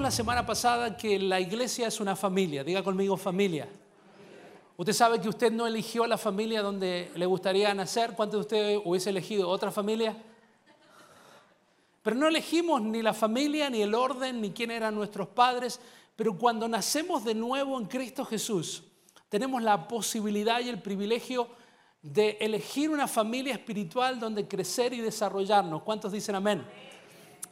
la semana pasada que la iglesia es una familia. Diga conmigo familia. Usted sabe que usted no eligió la familia donde le gustaría nacer. ¿Cuántos de ustedes hubiese elegido otra familia? Pero no elegimos ni la familia, ni el orden, ni quién eran nuestros padres. Pero cuando nacemos de nuevo en Cristo Jesús, tenemos la posibilidad y el privilegio de elegir una familia espiritual donde crecer y desarrollarnos. ¿Cuántos dicen amén?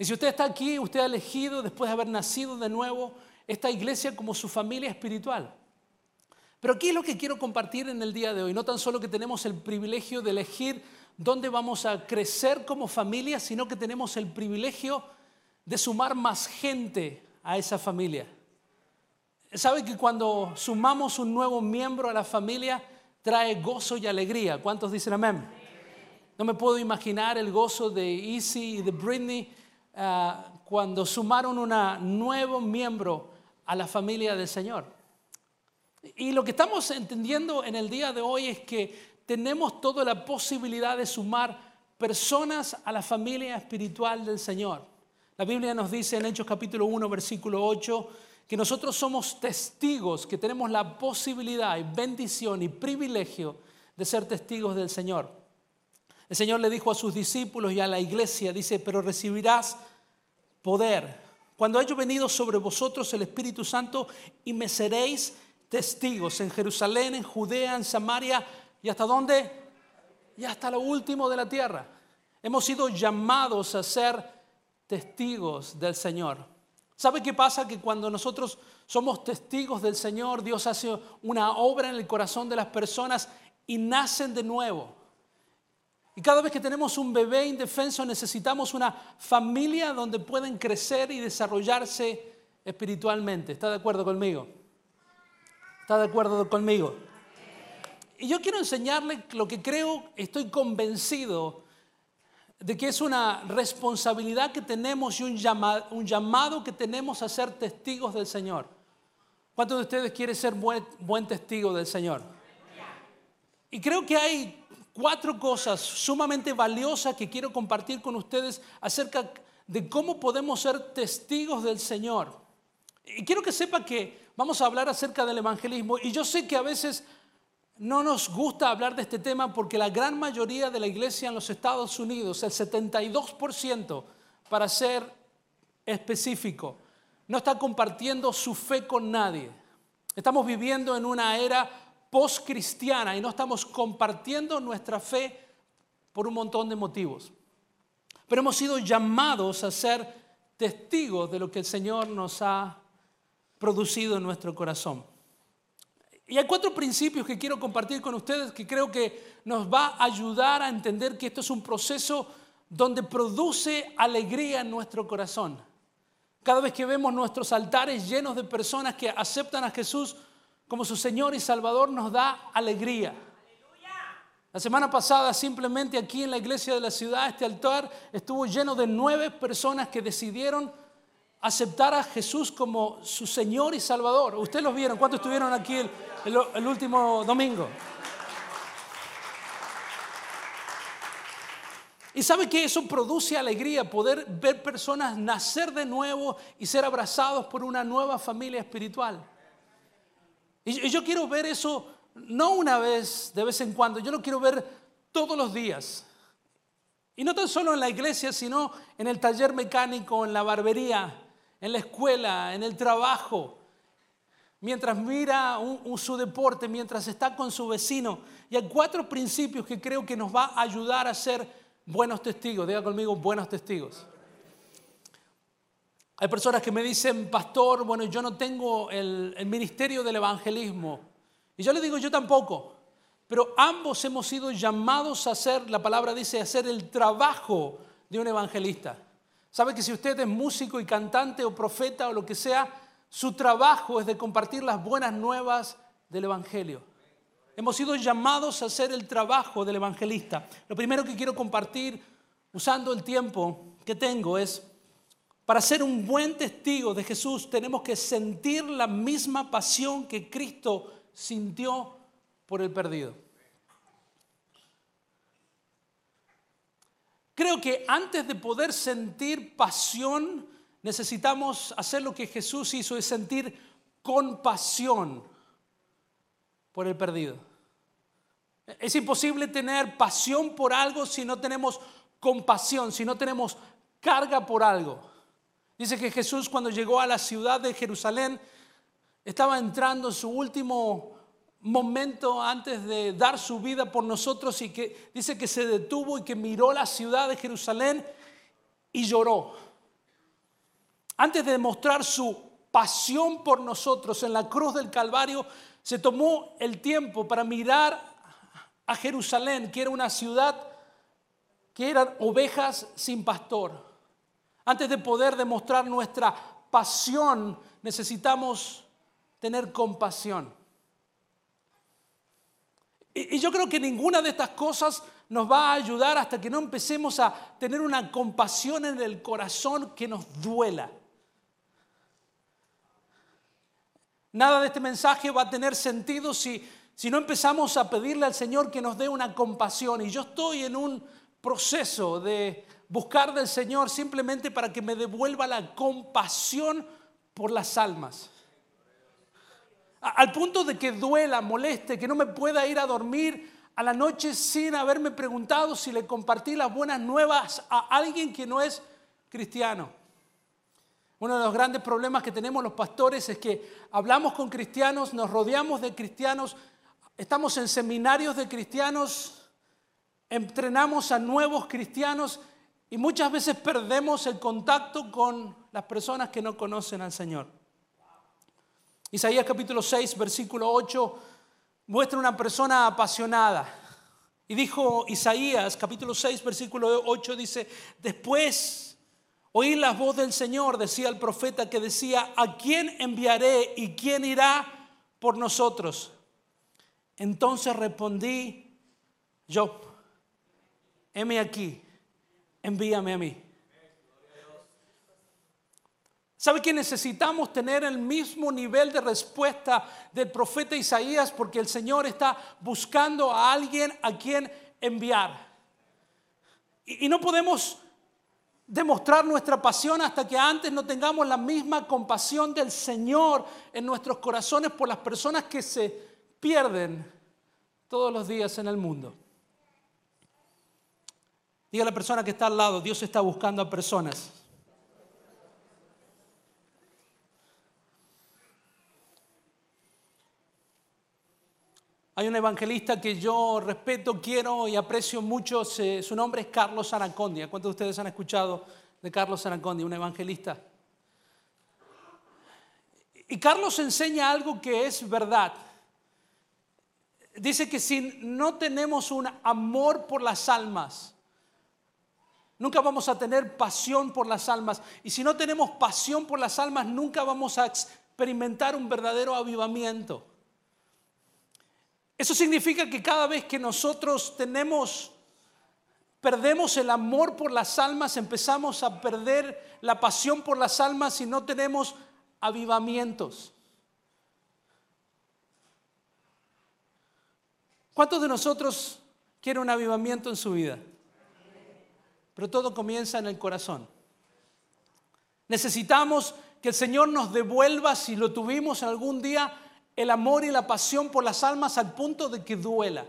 Y si usted está aquí, usted ha elegido, después de haber nacido de nuevo, esta iglesia como su familia espiritual. Pero aquí es lo que quiero compartir en el día de hoy. No tan solo que tenemos el privilegio de elegir dónde vamos a crecer como familia, sino que tenemos el privilegio de sumar más gente a esa familia. ¿Sabe que cuando sumamos un nuevo miembro a la familia, trae gozo y alegría. ¿Cuántos dicen amén? No me puedo imaginar el gozo de Easy y de Britney ah, cuando sumaron un nuevo miembro a la familia del Señor. Y lo que estamos entendiendo en el día de hoy es que tenemos toda la posibilidad de sumar personas a la familia espiritual del Señor. La Biblia nos dice en Hechos capítulo 1, versículo 8, que nosotros somos testigos, que tenemos la posibilidad y bendición y privilegio de ser testigos del Señor. El Señor le dijo a sus discípulos y a la iglesia, dice, pero recibirás poder cuando haya venido sobre vosotros el Espíritu Santo y me seréis testigos en Jerusalén, en Judea, en Samaria y hasta dónde? Y hasta lo último de la tierra. Hemos sido llamados a ser testigos del Señor. ¿Sabe qué pasa? Que cuando nosotros somos testigos del Señor, Dios hace una obra en el corazón de las personas y nacen de nuevo. Y cada vez que tenemos un bebé indefenso necesitamos una familia donde pueden crecer y desarrollarse espiritualmente. ¿Está de acuerdo conmigo? ¿Está de acuerdo conmigo? Y yo quiero enseñarle lo que creo, estoy convencido de que es una responsabilidad que tenemos y un llamado, que tenemos a ser testigos del Señor. ¿Cuántos de ustedes quieren ser buen, buen testigo del Señor? Y creo que hay cuatro cosas sumamente valiosas que quiero compartir con ustedes acerca de cómo podemos ser testigos del Señor. Y quiero que sepa que vamos a hablar acerca del evangelismo. Y yo sé que a veces no nos gusta hablar de este tema porque la gran mayoría de la iglesia en los Estados Unidos, el 72% para ser específico, no está compartiendo su fe con nadie. Estamos viviendo en una era post-cristiana y no estamos compartiendo nuestra fe por un montón de motivos. Pero hemos sido llamados a ser testigos de lo que el Señor nos ha producido en nuestro corazón. Y hay cuatro principios que quiero compartir con ustedes que creo que nos va a ayudar a entender que esto es un proceso donde produce alegría en nuestro corazón. Cada vez que vemos nuestros altares llenos de personas que aceptan a Jesús como su Señor y Salvador, nos da alegría. La semana pasada simplemente aquí en la iglesia de la ciudad, este altar estuvo lleno de nueve personas que decidieron aceptar a Jesús como su Señor y Salvador. Ustedes los vieron, ¿cuántos estuvieron aquí el, último domingo? Y sabe que eso produce alegría, poder ver personas nacer de nuevo y ser abrazados por una nueva familia espiritual. Y yo quiero ver eso no una vez, de vez en cuando, yo lo quiero ver todos los días. Y no tan solo en la iglesia, sino en el taller mecánico, en la barbería, en la escuela, en el trabajo, mientras mira su deporte, mientras está con su vecino. Y hay cuatro principios que creo que nos va a ayudar a ser buenos testigos. Diga conmigo, buenos testigos. Hay personas que me dicen, pastor, bueno, yo no tengo el, ministerio del evangelismo. Y yo le digo, yo tampoco. Pero ambos hemos sido llamados a hacer, la palabra dice, a hacer el trabajo de un evangelista. ¿Sabe que si usted es músico y cantante o profeta o lo que sea, su trabajo es de compartir las buenas nuevas del Evangelio? Hemos sido llamados a hacer el trabajo del evangelista. Lo primero que quiero compartir, usando el tiempo que tengo, es, para ser un buen testigo de Jesús tenemos que sentir la misma pasión que Cristo sintió por el perdido. Creo que antes de poder sentir pasión necesitamos hacer lo que Jesús hizo, es sentir compasión por el perdido. Es imposible tener pasión por algo si no tenemos compasión, si no tenemos carga por algo. Dice que Jesús cuando llegó a la ciudad de Jerusalén estaba entrando en su último momento antes de dar su vida por nosotros y que dice que se detuvo y que miró la ciudad de Jerusalén y lloró. Antes de demostrar su pasión por nosotros en la cruz del Calvario, se tomó el tiempo para mirar a Jerusalén, que era una ciudad que eran ovejas sin pastor. Antes de poder demostrar nuestra pasión, necesitamos tener compasión. Y, yo creo que ninguna de estas cosas nos va a ayudar hasta que no empecemos a tener una compasión en el corazón que nos duela. Nada de este mensaje va a tener sentido si, si no empezamos a pedirle al Señor que nos dé una compasión. Y yo estoy en un proceso de buscar del Señor simplemente para que me devuelva la compasión por las almas. Al punto de que duela, moleste, que no me pueda ir a dormir a la noche sin haberme preguntado si le compartí las buenas nuevas a alguien que no es cristiano. Uno de los grandes problemas que tenemos los pastores es que hablamos con cristianos, nos rodeamos de cristianos, estamos en seminarios de cristianos, entrenamos a nuevos cristianos y muchas veces perdemos el contacto con las personas que no conocen al Señor. Isaías capítulo 6, versículo 8, muestra una persona apasionada. Y dijo Isaías capítulo 6, versículo 8, dice, después Oí la voz del Señor, decía el profeta que decía, ¿a quién enviaré y quién irá por nosotros? Entonces respondí, yo, heme aquí, envíame a mí. ¿Sabe que necesitamos tener el mismo nivel de respuesta del profeta Isaías? Porque el Señor está buscando a alguien a quien enviar. Y, y no podemos demostrar nuestra pasión hasta que antes no tengamos la misma compasión del Señor en nuestros corazones por las personas que se pierden todos los días en el mundo. Diga a la persona que está al lado, Dios está buscando a personas. Hay un evangelista que yo respeto, quiero y aprecio mucho. su nombre es Carlos Anacondia. ¿Cuántos de ustedes han escuchado de Carlos Anacondia, un evangelista? Y Carlos enseña algo que es verdad. Dice que si no tenemos un amor por las almas, nunca vamos a tener pasión por las almas. Y si no tenemos pasión por las almas, nunca vamos a experimentar un verdadero avivamiento. Eso significa que cada vez que nosotros tenemos, perdemos el amor por las almas, empezamos a perder la pasión por las almas y no tenemos avivamientos. ¿Cuántos de nosotros quieren un avivamiento en su vida? Pero todo comienza en el corazón. Necesitamos que el Señor nos devuelva, si lo tuvimos algún día, el amor y la pasión por las almas al punto de que duela.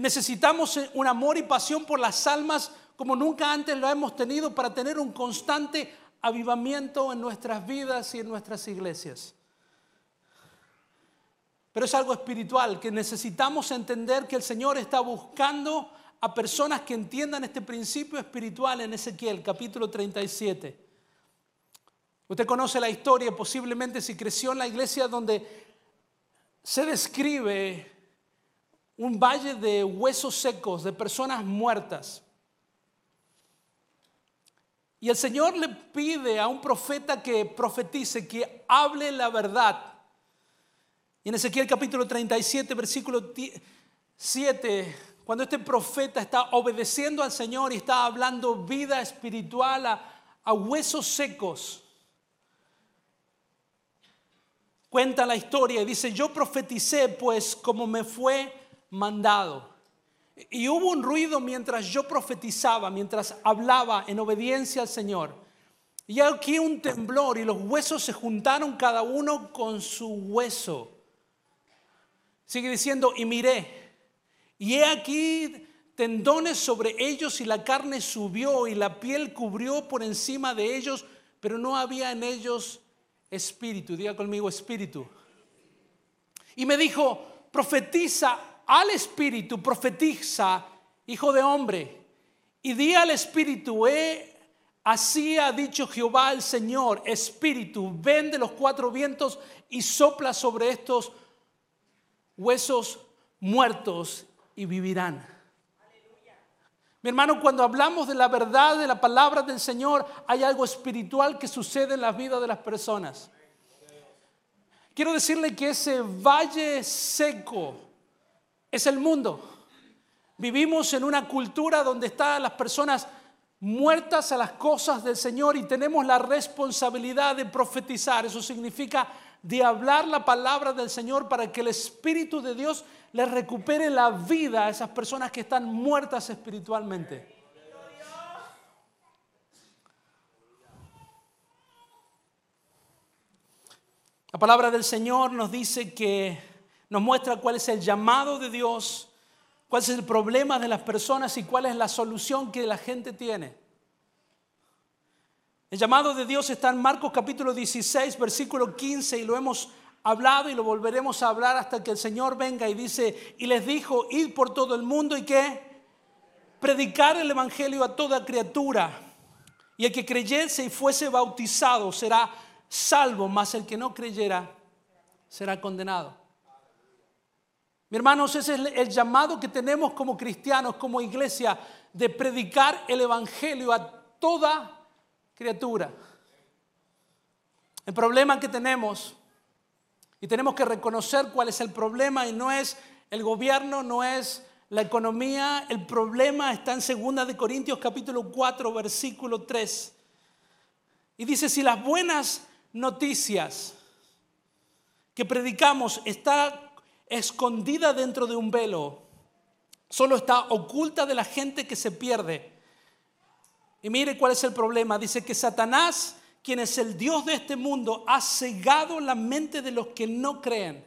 Necesitamos un amor y pasión por las almas como nunca antes lo hemos tenido para tener un constante avivamiento en nuestras vidas y en nuestras iglesias. Pero es algo espiritual que necesitamos entender que el Señor está buscando a personas que entiendan este principio espiritual en Ezequiel capítulo 37. Usted conoce la historia, posiblemente si creció en la iglesia donde se describe un valle de huesos secos, de personas muertas. Y el Señor le pide a un profeta que profetice, que hable la verdad. Y en Ezequiel capítulo 37, versículo 7, cuando este profeta está obedeciendo al Señor y está hablando vida espiritual a, a huesos secos, cuenta la historia y dice, yo profeticé pues como me fue mandado. Y hubo un ruido mientras yo profetizaba, mientras hablaba en obediencia al Señor. Y aquí un temblor y los huesos se juntaron cada uno con su hueso. Sigue diciendo, y miré, y he aquí tendones sobre ellos y la carne subió y la piel cubrió por encima de ellos, pero no había en ellos espíritu. Diga conmigo espíritu. Y me dijo, profetiza al espíritu, profetiza, hijo de hombre, y di al espíritu, he Así ha dicho Jehová el Señor, Espíritu, ven de los cuatro vientos y sopla sobre estos huesos muertos y vivirán. Mi hermano, cuando hablamos de la verdad de la palabra del Señor, hay algo espiritual que sucede en la vida de las personas. Quiero decirle que ese valle seco es el mundo. Vivimos en una cultura donde están las personas muertas a las cosas del Señor y tenemos la responsabilidad de profetizar. Eso significa de hablar la palabra del Señor para que el Espíritu de Dios les recupere la vida a esas personas que están muertas espiritualmente. La palabra del Señor nos dice que nos muestra cuál es el llamado de Dios cuál es el problema de las personas y cuál es la solución que la gente tiene. El llamado de Dios está en Marcos capítulo 16, versículo 15, y lo hemos hablado y lo volveremos a hablar hasta que el Señor venga y dice, y les dijo, id por todo el mundo y que predicar el Evangelio a toda criatura, y el que creyese y fuese bautizado será salvo, mas el que no creyera será condenado. Mi hermanos, ese es el llamado que tenemos como cristianos, como iglesia, de predicar el Evangelio a toda criatura. El problema que tenemos, y tenemos que reconocer cuál es el problema, y no es el gobierno, no es la economía, el problema está en 2 de Corintios capítulo 4, versículo 3. Y dice, si las buenas noticias que predicamos están escondida dentro de un velo, solo está oculta de la gente que se pierde. Y mire cuál es el problema. Dice que Satanás, quien es el Dios de este mundo, ha cegado la mente de los que no creen.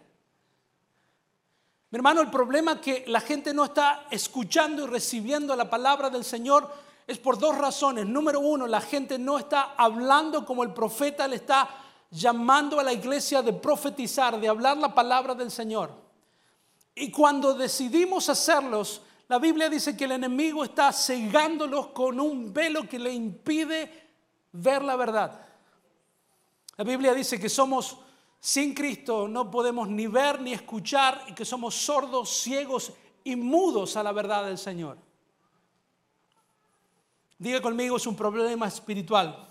Mi hermano, el problema es que la gente no está escuchando y recibiendo la palabra del Señor es por dos razones. Número uno, la gente no está hablando como el profeta le está llamando a la iglesia de profetizar, de hablar la palabra del Señor. Y cuando decidimos hacerlos, la Biblia dice que el enemigo está cegándolos con un velo que le impide ver la verdad. La Biblia dice que somos sin Cristo, no podemos ni ver ni escuchar y que somos sordos, ciegos y mudos a la verdad del Señor. Diga conmigo, es un problema espiritual.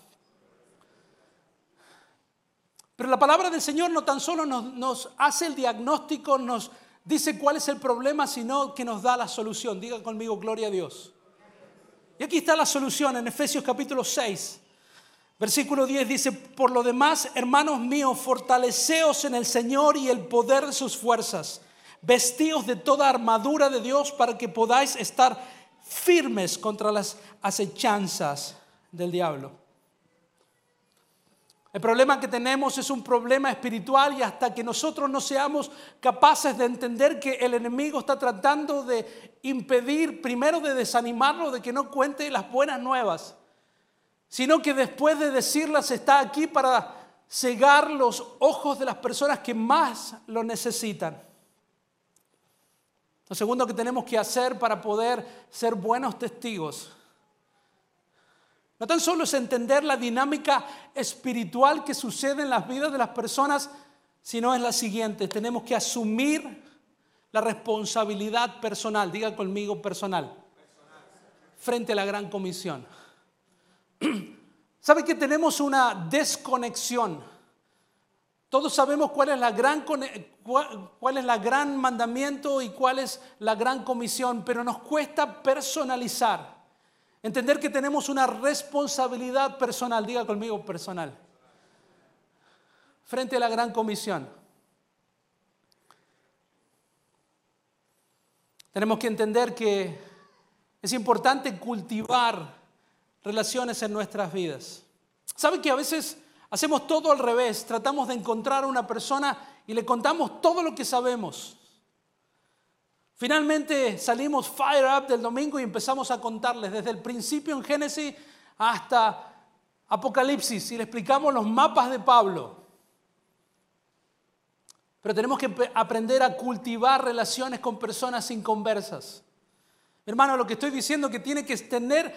Pero la palabra del Señor no tan solo nos, nos hace el diagnóstico, nos dice cuál es el problema, sino que nos da la solución. Diga conmigo, gloria a Dios. Y aquí está la solución en Efesios capítulo 6. Versículo 10 dice, por lo demás, hermanos míos, fortaleceos en el Señor y el poder de sus fuerzas. Vestíos de toda armadura de Dios para que podáis estar firmes contra las acechanzas del diablo. El problema que tenemos es un problema espiritual y hasta que nosotros no seamos capaces de entender que el enemigo está tratando de impedir, primero de desanimarlo, de que no cuente las buenas nuevas, sino que después de decirlas está aquí para cegar los ojos de las personas que más lo necesitan. Lo segundo que tenemos que hacer para poder ser buenos testigos no tan solo es entender la dinámica espiritual que sucede en las vidas de las personas, sino es la siguiente, tenemos que asumir la responsabilidad personal, diga conmigo personal, frente a la gran comisión. ¿Sabe que tenemos una desconexión? Todos sabemos cuál es la gran cuál es la gran mandamiento y cuál es la gran comisión, pero nos cuesta personalizar. Entender que tenemos una responsabilidad personal, diga conmigo personal, frente a la gran comisión. Tenemos que entender que es importante cultivar relaciones en nuestras vidas. ¿Sabe que a veces hacemos todo al revés? Tratamos de encontrar a una persona y le contamos todo lo que sabemos. Finalmente salimos fire up del domingo y empezamos a contarles desde el principio en Génesis hasta Apocalipsis y le explicamos los mapas de Pablo. Pero tenemos que aprender a cultivar relaciones con personas inconversas. Hermano, lo que estoy diciendo es que tiene que tener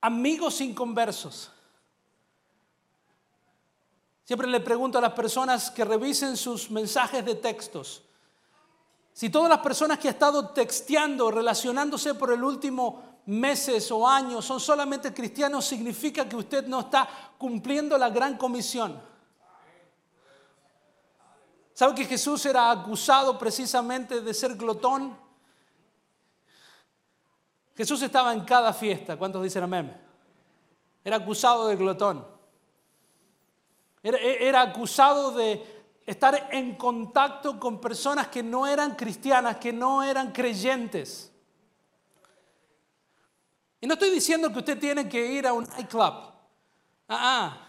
amigos inconversos. Siempre le pregunto a las personas que revisen sus mensajes de textos. Si todas las personas que han estado texteando, relacionándose por el último meses o años son solamente cristianos, significa que usted no está cumpliendo la gran comisión. ¿Sabe que Jesús era acusado precisamente de ser glotón? Jesús estaba en cada fiesta. ¿Cuántos dicen amén? Era acusado de glotón. Era, acusado de estar en contacto con personas que no eran cristianas, que no eran creyentes. Y no estoy diciendo que usted tiene que ir a un nightclub. Ah, ah,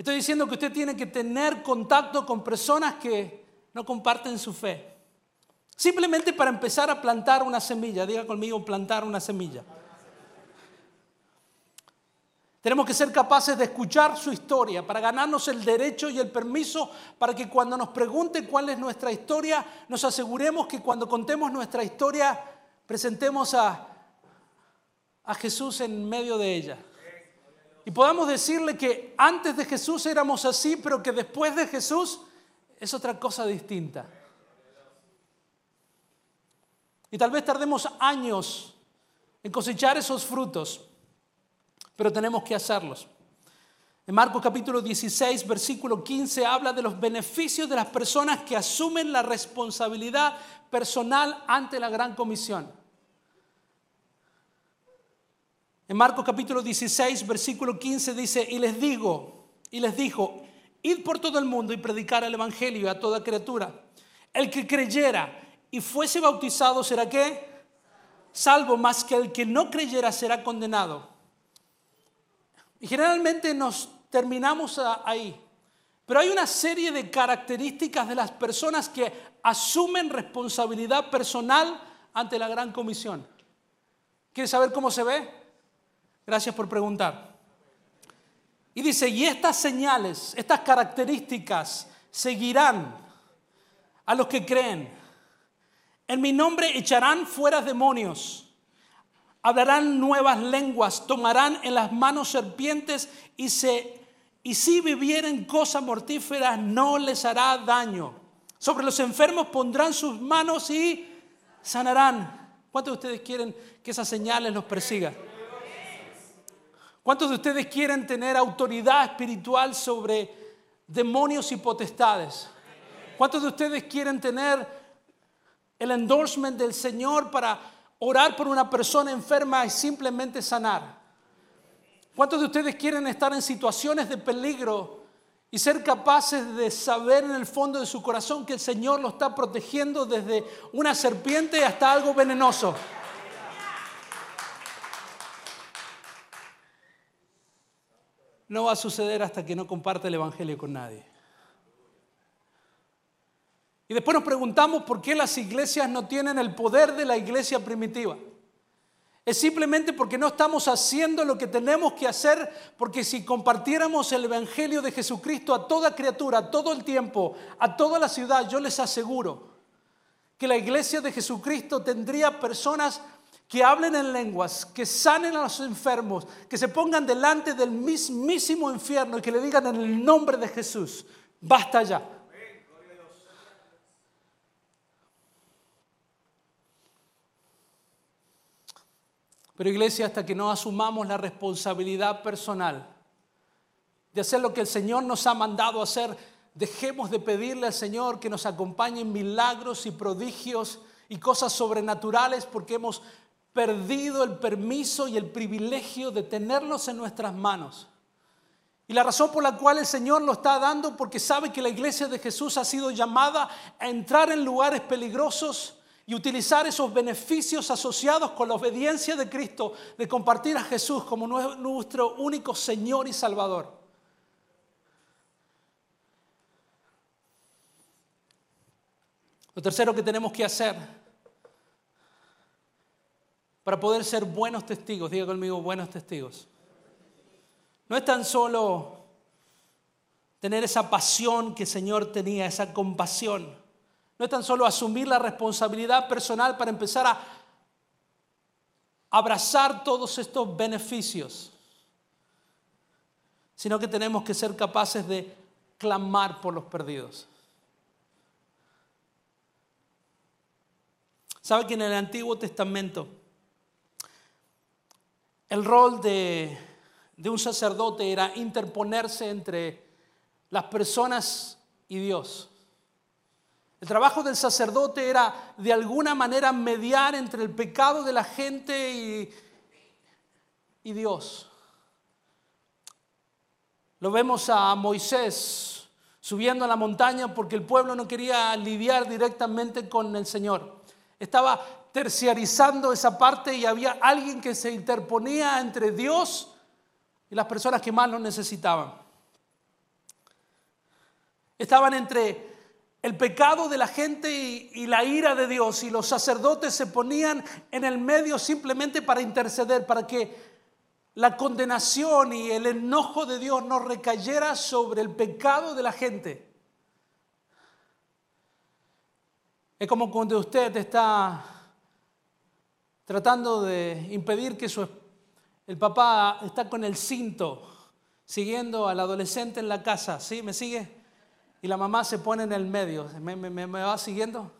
Estoy diciendo que usted tiene que tener contacto con personas que no comparten su fe. Simplemente para empezar a plantar una semilla. Diga conmigo, plantar una semilla. Tenemos que ser capaces de escuchar su historia para ganarnos el derecho y el permiso para que cuando nos pregunte cuál es nuestra historia, nos aseguremos que cuando contemos nuestra historia, presentemos a a Jesús en medio de ella. Y podamos decirle que antes de Jesús éramos así, pero que después de Jesús es otra cosa distinta. Y tal vez tardemos años en cosechar esos frutos, pero tenemos que hacerlos. En Marcos capítulo 16, versículo 15, habla de los beneficios de las personas que asumen la responsabilidad personal ante la gran comisión. En Marcos capítulo 16, versículo 15 dice, y les digo, y les dijo, id por todo el mundo y predicar el Evangelio a toda criatura. El que creyera y fuese bautizado será qué? Salvo, más que el que no creyera será condenado. Y generalmente nos terminamos ahí. Pero hay una serie de características de las personas que asumen responsabilidad personal ante la gran comisión. ¿Quieres saber cómo se ve? Gracias por preguntar. Y dice, y estas señales, estas características seguirán a los que creen. En mi nombre echarán fuera demonios, hablarán nuevas lenguas, tomarán en las manos serpientes y, si vivieren cosas mortíferas no les hará daño. Sobre los enfermos pondrán sus manos y sanarán. ¿Cuántos de ustedes quieren que esas señales los persigan? ¿Cuántos de ustedes quieren tener autoridad espiritual sobre demonios y potestades? ¿Cuántos de ustedes quieren tener el endorsement del Señor para orar por una persona enferma y simplemente sanar? ¿Cuántos de ustedes quieren estar en situaciones de peligro y ser capaces de saber en el fondo de su corazón que el Señor lo está protegiendo desde una serpiente hasta algo venenoso? no va a suceder hasta que no comparte el Evangelio con nadie. Y después nos preguntamos por qué las iglesias no tienen el poder de la iglesia primitiva. Es simplemente porque no estamos haciendo lo que tenemos que hacer, porque si compartiéramos el Evangelio de Jesucristo a toda criatura, todo el tiempo, a toda la ciudad, yo les aseguro que la iglesia de Jesucristo tendría personas que hablen en lenguas, que sanen a los enfermos, que se pongan delante del mismísimo infierno y que le digan en el nombre de Jesús, basta ya. Pero iglesia, hasta que no asumamos la responsabilidad personal de hacer lo que el Señor nos ha mandado hacer, dejemos de pedirle al Señor que nos acompañe en milagros y prodigios y cosas sobrenaturales porque hemos perdido el permiso y el privilegio de tenerlos en nuestras manos. Y la razón por la cual el Señor lo está dando, porque sabe que la iglesia de Jesús ha sido llamada a entrar en lugares peligrosos y utilizar esos beneficios asociados con la obediencia de Cristo, de compartir a Jesús como nuestro único Señor y Salvador. Lo tercero que tenemos que hacer para poder ser buenos testigos, diga conmigo buenos testigos, no es tan solo tener esa pasión que el Señor tenía, esa compasión no es tan solo asumir la responsabilidad personal para empezar a abrazar todos estos beneficios, sino que tenemos que ser capaces de clamar por los perdidos. ¿Sabe que en el Antiguo Testamento el rol de, de un sacerdote era interponerse entre las personas y Dios? El trabajo del sacerdote era de alguna manera mediar entre el pecado de la gente y, Dios. Lo vemos a Moisés subiendo a la montaña porque el pueblo no quería lidiar directamente con el Señor. Estaba terciarizando esa parte y había alguien que se interponía entre Dios y las personas que más lo necesitaban. Estaban entre el pecado de la gente y, la ira de Dios. Y los sacerdotes se ponían en el medio simplemente para interceder, para que la condenación y el enojo de Dios no recayera sobre el pecado de la gente. Es como cuando usted está tratando de impedir que su, el papá está con el cinto siguiendo al adolescente en la casa. ¿Sí? ¿Me sigue? Y la mamá se pone en el medio. ¿Me, va siguiendo?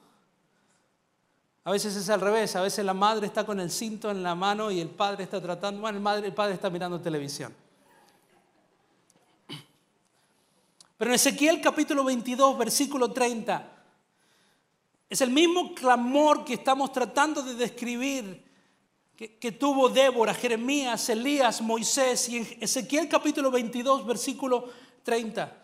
A veces es al revés, a veces la madre está con el cinto en la mano y el padre está tratando, bueno, el, el padre está mirando televisión. Pero en Ezequiel capítulo 22, versículo 30, es el mismo clamor que estamos tratando de describir que, que, tuvo Débora, Jeremías, Elías, Moisés y en Ezequiel capítulo 22, versículo 30.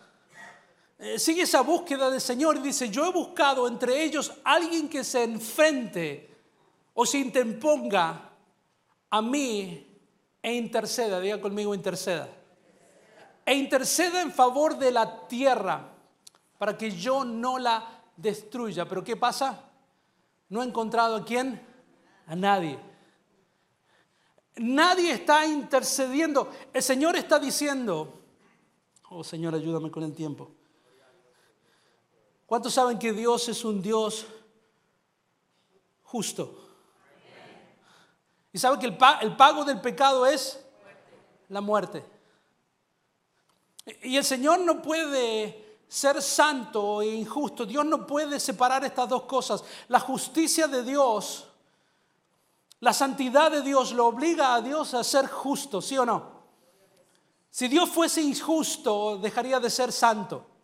Eh, sigue esa búsqueda del Señor y dice, yo he buscado entre ellos alguien que se enfrente o se interponga a mí e interceda, diga conmigo interceda, e interceda en favor de la tierra para que yo no la destruya. Pero ¿qué pasa? No he encontrado a quién, a nadie. Nadie está intercediendo. El Señor está diciendo, oh Señor, ayúdame con el tiempo. ¿Cuántos saben que Dios es un Dios justo? Y saben que el, pago del pecado es la muerte. Y el Señor no puede ser santo e injusto. Dios no puede separar estas dos cosas. La justicia de Dios, la santidad de Dios lo obliga a Dios a ser justo, ¿sí o no? Si Dios fuese injusto, dejaría de ser santo.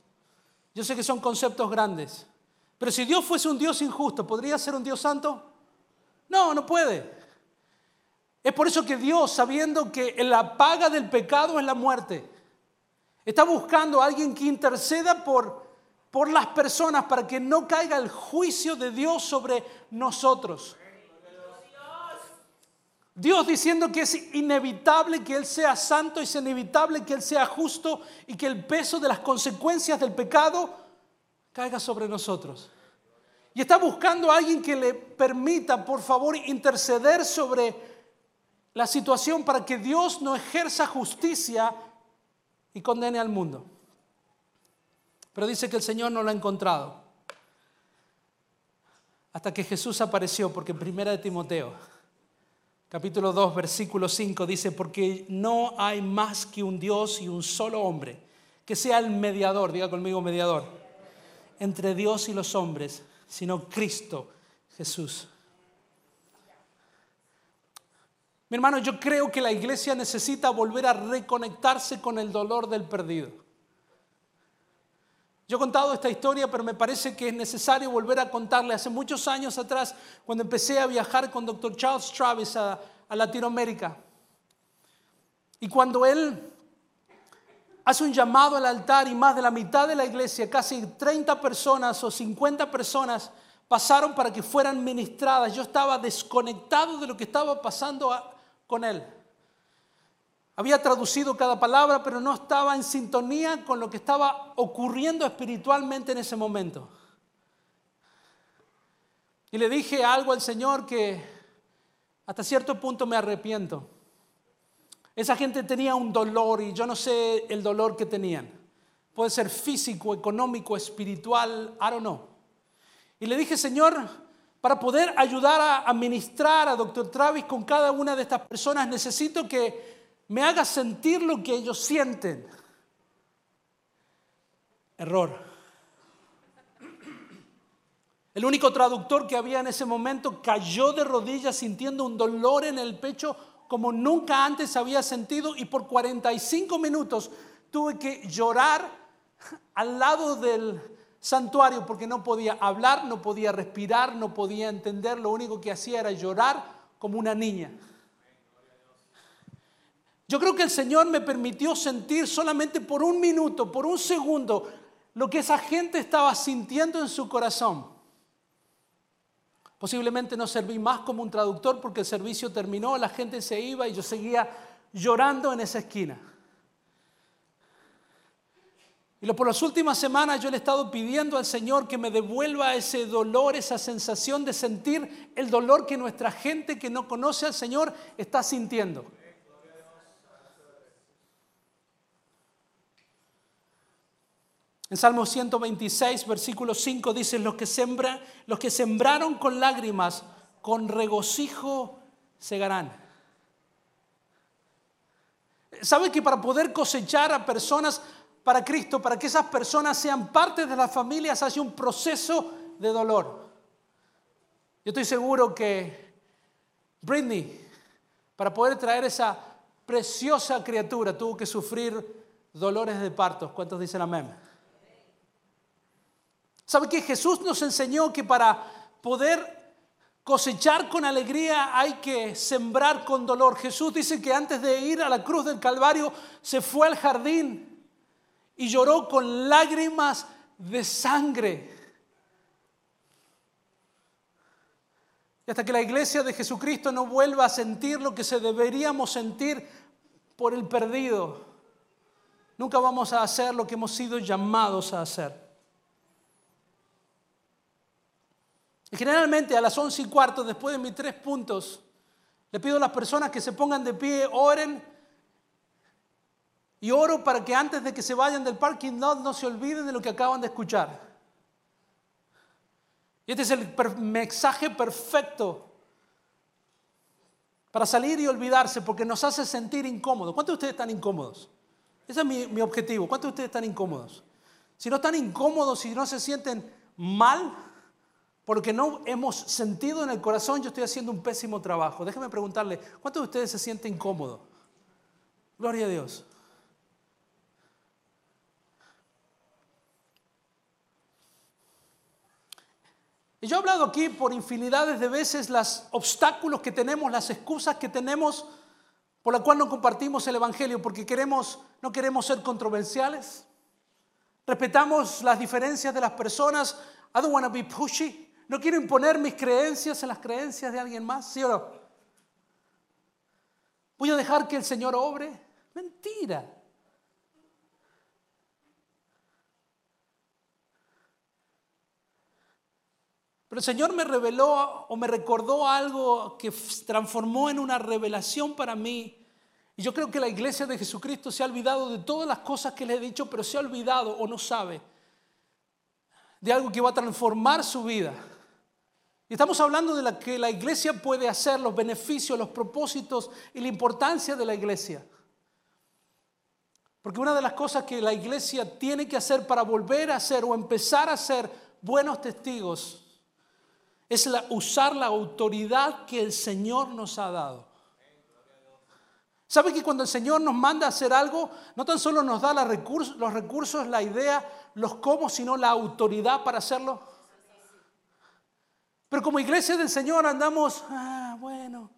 Yo sé que son conceptos grandes, pero si Dios fuese un Dios injusto, ¿podría ser un Dios santo? No, no puede. Es por eso que Dios, sabiendo que la paga del pecado es la muerte, está buscando a alguien que interceda por, por las personas para que no caiga el juicio de Dios sobre nosotros. Dios diciendo que es inevitable que Él sea santo, es inevitable que Él sea justo y que el peso de las consecuencias del pecado caiga sobre nosotros. Y está buscando a alguien que le permita, por favor, interceder sobre la situación para que Dios no ejerza justicia y condene al mundo. Pero dice que el Señor no lo ha encontrado. Hasta que Jesús apareció, porque en primera de Timoteo capítulo 2, versículo 5 dice, porque no hay más que un Dios y un solo hombre, que sea el mediador, diga conmigo mediador, entre Dios y los hombres, sino Cristo Jesús. Mi hermano, yo creo que la iglesia necesita volver a reconectarse con el dolor del perdido. Yo he contado esta historia, pero me parece que es necesario volver a contarle. Hace muchos años atrás, cuando empecé a viajar con Dr. Charles Travis a, Latinoamérica, y cuando él hace un llamado al altar y más de la mitad de la iglesia, casi 30 personas o 50 personas pasaron para que fueran ministradas, yo estaba desconectado de lo que estaba pasando con él. Había traducido cada palabra, pero no estaba en sintonía con lo que estaba ocurriendo espiritualmente en ese momento. Y le dije algo al Señor que hasta cierto punto me arrepiento. Esa gente tenía un dolor y yo no sé el dolor que tenían. Puede ser físico, económico, espiritual, I don't know. Y le dije, Señor, para poder ayudar a administrar a Dr. Travis con cada una de estas personas, necesito que me haga sentir lo que ellos sienten. Error. El único traductor que había en ese momento cayó de rodillas sintiendo un dolor en el pecho como nunca antes había sentido y por 45 minutos tuve que llorar al lado del santuario porque no podía hablar, no podía respirar, no podía entender, lo único que hacía era llorar como una niña. Yo creo que el Señor me permitió sentir solamente por un minuto, por un segundo, lo que esa gente estaba sintiendo en su corazón. Posiblemente no serví más como un traductor porque el servicio terminó, la gente se iba y yo seguía llorando en esa esquina. Y por las últimas semanas yo le he estado pidiendo al Señor que me devuelva ese dolor, esa sensación de sentir el dolor que nuestra gente que no conoce al Señor está sintiendo. En Salmo 126, versículo 5 dice, los que, los que sembraron con lágrimas, con regocijo segarán. ¿Sabe que para poder cosechar a personas para Cristo, para que esas personas sean parte de las familias, hace un proceso de dolor? Yo estoy seguro que Britney, para poder traer esa preciosa criatura, tuvo que sufrir dolores de partos. ¿Cuántos dicen amén? ¿Sabe que Jesús nos enseñó que para poder cosechar con alegría hay que sembrar con dolor? Jesús dice que antes de ir a la cruz del Calvario se fue al jardín y lloró con lágrimas de sangre. Y hasta que la iglesia de Jesucristo no vuelva a sentir lo que se deberíamos sentir por el perdido, nunca vamos a hacer lo que hemos sido llamados a hacer. Y generalmente a las once y cuarto, después de mis tres puntos, le pido a las personas que se pongan de pie, oren. Y oro para que antes de que se vayan del parking lot no se olviden de lo que acaban de escuchar. Y este es el mensaje perfecto para salir y olvidarse porque nos hace sentir incómodos. ¿Cuántos de ustedes están incómodos? Ese es mi, mi objetivo. ¿Cuántos de ustedes están incómodos? Si no están incómodos, si no se sienten mal, porque no hemos sentido en el corazón, yo estoy haciendo un pésimo trabajo. Déjeme preguntarle, ¿cuántos de ustedes se sienten incómodos? Gloria a Dios. Y yo he hablado aquí por infinidades de veces los obstáculos que tenemos, las excusas que tenemos por la cual no compartimos el Evangelio, porque queremos, no queremos ser controversiales. Respetamos las diferencias de las personas. I don't want to be pushy. No quiero imponer mis creencias en las creencias de alguien más, ¿sí o no? Voy a dejar que el Señor obre. Mentira. Pero el Señor me reveló o me recordó algo que transformó en una revelación para mí. Y yo creo que la iglesia de Jesucristo se ha olvidado de todas las cosas que le he dicho, pero se ha olvidado o no sabe de algo que va a transformar su vida. Estamos hablando de lo que la iglesia puede hacer, los beneficios, los propósitos y la importancia de la iglesia. Porque una de las cosas que la iglesia tiene que hacer para volver a ser o empezar a ser buenos testigos es usar la autoridad que el Señor nos ha dado. ¿Sabe que cuando el Señor nos manda a hacer algo, no tan solo nos da los recursos, la idea, los cómo, sino la autoridad para hacerlo? Pero como iglesia del Señor andamos, ah, bueno,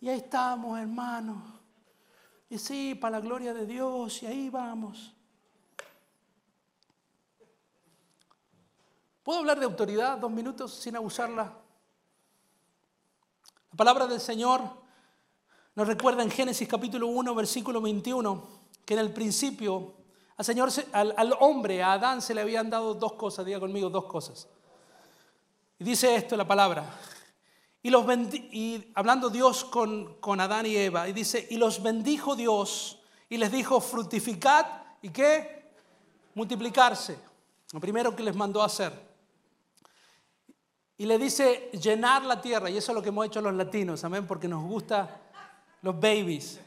y ahí estamos, hermanos. Y sí, para la gloria de Dios, y ahí vamos. ¿Puedo hablar de autoridad dos minutos sin abusarla? La palabra del Señor nos recuerda en Génesis capítulo 1, versículo 21, que en el principio al Señor, al, al hombre, a Adán se le habían dado dos cosas, diga conmigo dos cosas. Dice esto la palabra. Y, hablando Dios con, con Adán y Eva, y dice, y los bendijo Dios y les dijo, fructificad y qué? Multiplicarse. Lo primero que les mandó hacer. Y le dice llenar la tierra, y eso es lo que hemos hecho los latinos, amén, porque nos gusta los babies.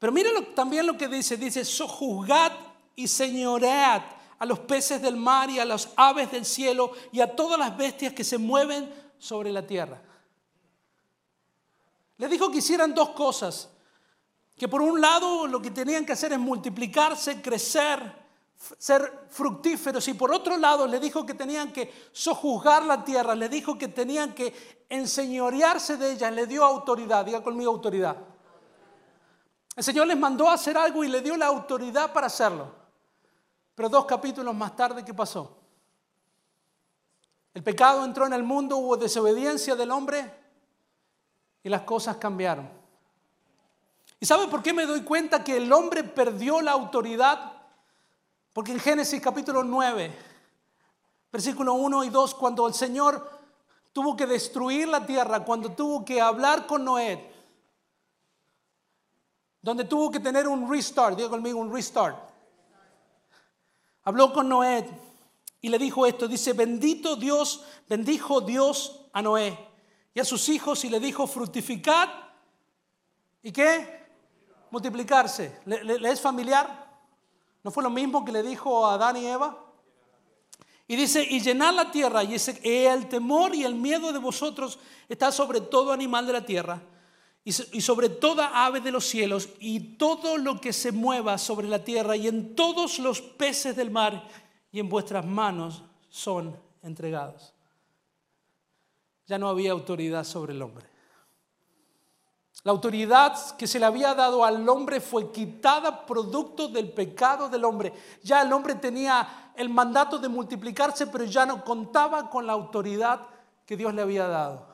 Pero miren también lo que dice, dice, sojuzgad y señoread a los peces del mar y a las aves del cielo y a todas las bestias que se mueven sobre la tierra. Le dijo que hicieran dos cosas, que por un lado lo que tenían que hacer es multiplicarse, crecer, ser fructíferos y por otro lado le dijo que tenían que sojuzgar la tierra, le dijo que tenían que enseñorearse de ella, le dio autoridad, diga conmigo autoridad. El Señor les mandó a hacer algo y le dio la autoridad para hacerlo. Pero dos capítulos más tarde, ¿qué pasó? El pecado entró en el mundo, hubo desobediencia del hombre y las cosas cambiaron. ¿Y sabe por qué me doy cuenta que el hombre perdió la autoridad? Porque en Génesis capítulo 9, versículo 1 y 2, cuando el Señor tuvo que destruir la tierra, cuando tuvo que hablar con Noé, donde tuvo que tener un restart, diga conmigo un restart. Habló con Noé y le dijo esto, dice, bendito Dios, bendijo Dios a Noé y a sus hijos y le dijo, fructificad y qué? Multiplicarse. ¿Le, es familiar? ¿No fue lo mismo que le dijo a Adán y Eva? Y dice, y llenar la tierra, y el temor y el miedo de vosotros está sobre todo animal de la tierra y sobre toda ave de los cielos y todo lo que se mueva sobre la tierra y en todos los peces del mar y en vuestras manos son entregados. Ya no había autoridad sobre el hombre. La autoridad que se le había dado al hombre fue quitada producto del pecado del hombre. Ya el hombre tenía el mandato de multiplicarse, pero ya no contaba con la autoridad que Dios le había dado.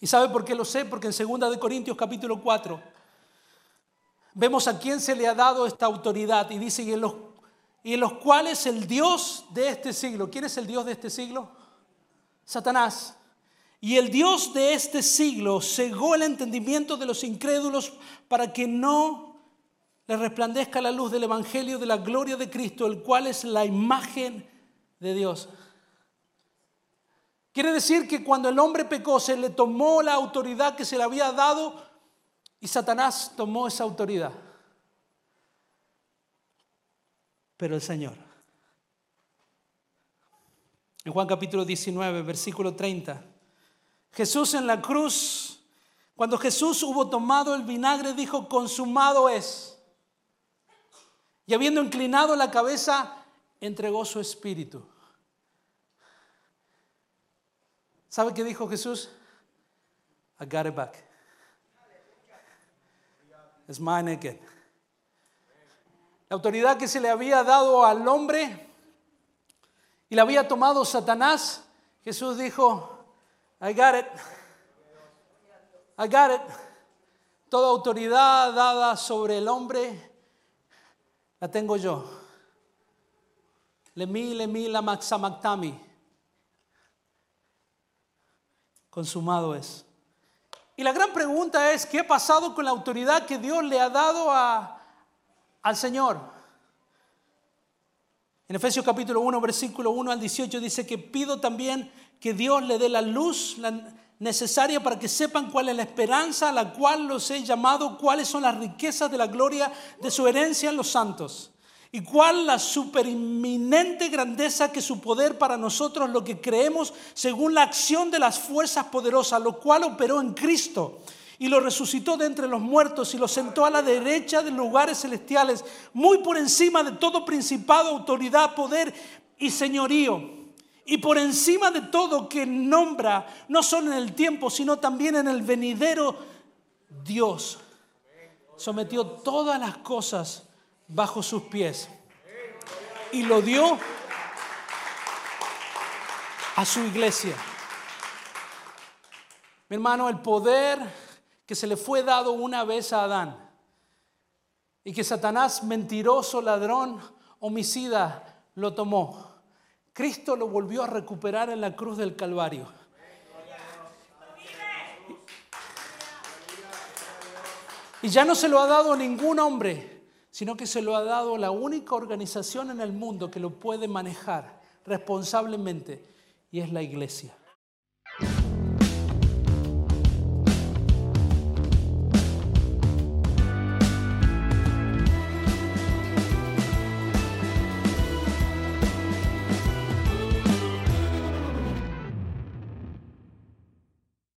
¿Y sabe por qué lo sé? Porque en 2 de Corintios capítulo 4 vemos a quién se le ha dado esta autoridad y dice, y en, los, y en los cuales el Dios de este siglo, ¿quién es el Dios de este siglo? Satanás. Y el Dios de este siglo cegó el entendimiento de los incrédulos para que no les resplandezca la luz del Evangelio de la gloria de Cristo, el cual es la imagen de Dios. Quiere decir que cuando el hombre pecó se le tomó la autoridad que se le había dado y Satanás tomó esa autoridad. Pero el Señor. En Juan capítulo 19, versículo 30. Jesús en la cruz, cuando Jesús hubo tomado el vinagre, dijo, consumado es. Y habiendo inclinado la cabeza, entregó su espíritu. ¿Sabe qué dijo Jesús? I got it back. It's mine again. La autoridad que se le había dado al hombre y la había tomado Satanás, Jesús dijo, I got it. I got it. Toda autoridad dada sobre el hombre la tengo yo. Lemi, lemi, la maxamactami. Consumado es. Y la gran pregunta es, ¿qué ha pasado con la autoridad que Dios le ha dado a, al Señor? En Efesios capítulo 1, versículo 1 al 18 dice que pido también que Dios le dé la luz necesaria para que sepan cuál es la esperanza a la cual los he llamado, cuáles son las riquezas de la gloria de su herencia en los santos y cuál la superinminente grandeza que su poder para nosotros, lo que creemos según la acción de las fuerzas poderosas, lo cual operó en Cristo y lo resucitó de entre los muertos y lo sentó a la derecha de lugares celestiales, muy por encima de todo principado, autoridad, poder y señorío. Y por encima de todo que nombra, no solo en el tiempo, sino también en el venidero, Dios sometió todas las cosas bajo sus pies y lo dio a su iglesia. Mi hermano, el poder que se le fue dado una vez a Adán y que Satanás, mentiroso, ladrón, homicida, lo tomó. Cristo lo volvió a recuperar en la cruz del Calvario. Y ya no se lo ha dado ningún hombre, sino que se lo ha dado la única organización en el mundo que lo puede manejar responsablemente, y es la iglesia.